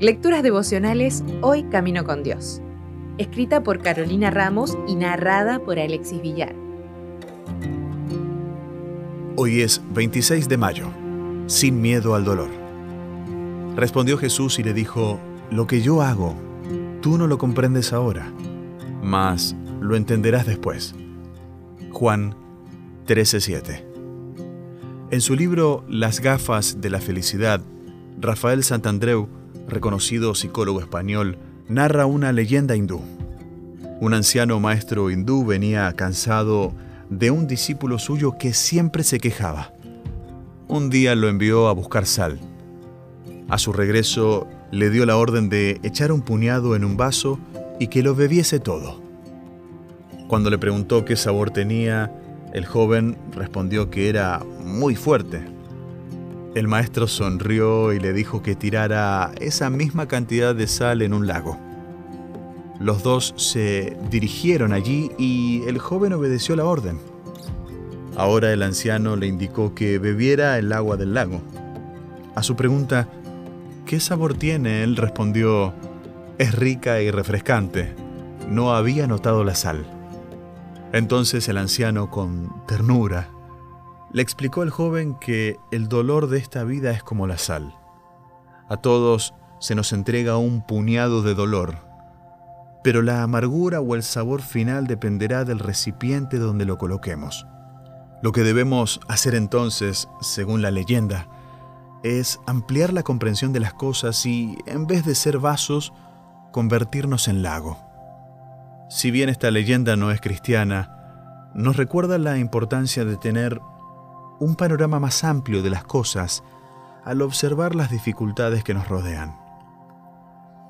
Lecturas devocionales Hoy Camino con Dios. Escrita por Carolina Ramos y narrada por Alexis Villar. Hoy es 26 de mayo. Sin miedo al dolor. Respondió Jesús y le dijo, Lo que yo hago, tú no lo comprendes ahora, mas lo entenderás después. Juan 13:7 En su libro Las gafas de la felicidad, Rafael Santandreu reconocido psicólogo español, narra una leyenda hindú. Un anciano maestro hindú venía cansado de un discípulo suyo que siempre se quejaba. Un día lo envió a buscar sal. A su regreso le dio la orden de echar un puñado en un vaso y que lo bebiese todo. Cuando le preguntó qué sabor tenía, el joven respondió que era muy fuerte. El maestro sonrió y le dijo que tirara esa misma cantidad de sal en un lago. Los dos se dirigieron allí y el joven obedeció la orden. Ahora el anciano le indicó que bebiera el agua del lago. A su pregunta, ¿qué sabor tiene? Él respondió, es rica y refrescante. No había notado la sal. Entonces el anciano, con ternura, le explicó al joven que el dolor de esta vida es como la sal. A todos se nos entrega un puñado de dolor, pero la amargura o el sabor final dependerá del recipiente donde lo coloquemos. Lo que debemos hacer entonces, según la leyenda, es ampliar la comprensión de las cosas y, en vez de ser vasos, convertirnos en lago. Si bien esta leyenda no es cristiana, nos recuerda la importancia de tener un panorama más amplio de las cosas al observar las dificultades que nos rodean.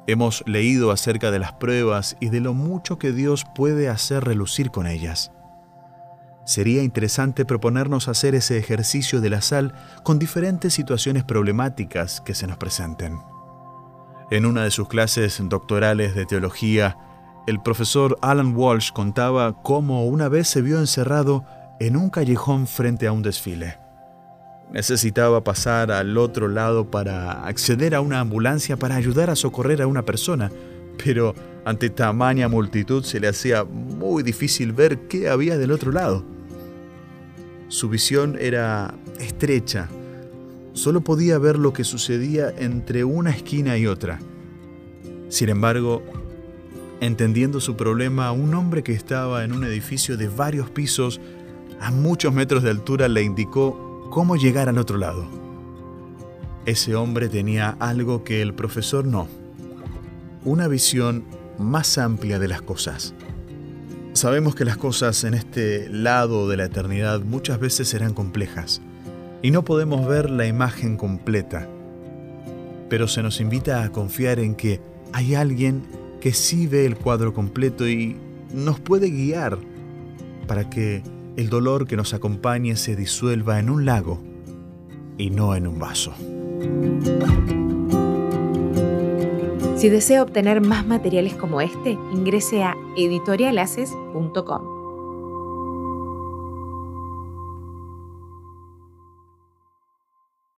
Hemos leído acerca de las pruebas y de lo mucho que Dios puede hacer relucir con ellas. Sería interesante proponernos hacer ese ejercicio de la sal con diferentes situaciones problemáticas que se nos presenten. En una de sus clases doctorales de teología, el profesor Alan Walsh contaba cómo una vez se vio encerrado en un callejón frente a un desfile. Necesitaba pasar al otro lado para acceder a una ambulancia para ayudar a socorrer a una persona, pero ante tamaña multitud se le hacía muy difícil ver qué había del otro lado. Su visión era estrecha, solo podía ver lo que sucedía entre una esquina y otra. Sin embargo, entendiendo su problema, un hombre que estaba en un edificio de varios pisos a muchos metros de altura le indicó cómo llegar al otro lado. Ese hombre tenía algo que el profesor no, una visión más amplia de las cosas. Sabemos que las cosas en este lado de la eternidad muchas veces serán complejas y no podemos ver la imagen completa, pero se nos invita a confiar en que hay alguien que sí ve el cuadro completo y nos puede guiar para que el dolor que nos acompañe se disuelva en un lago y no en un vaso. Si desea obtener más materiales como este, ingrese a editorialaces.com.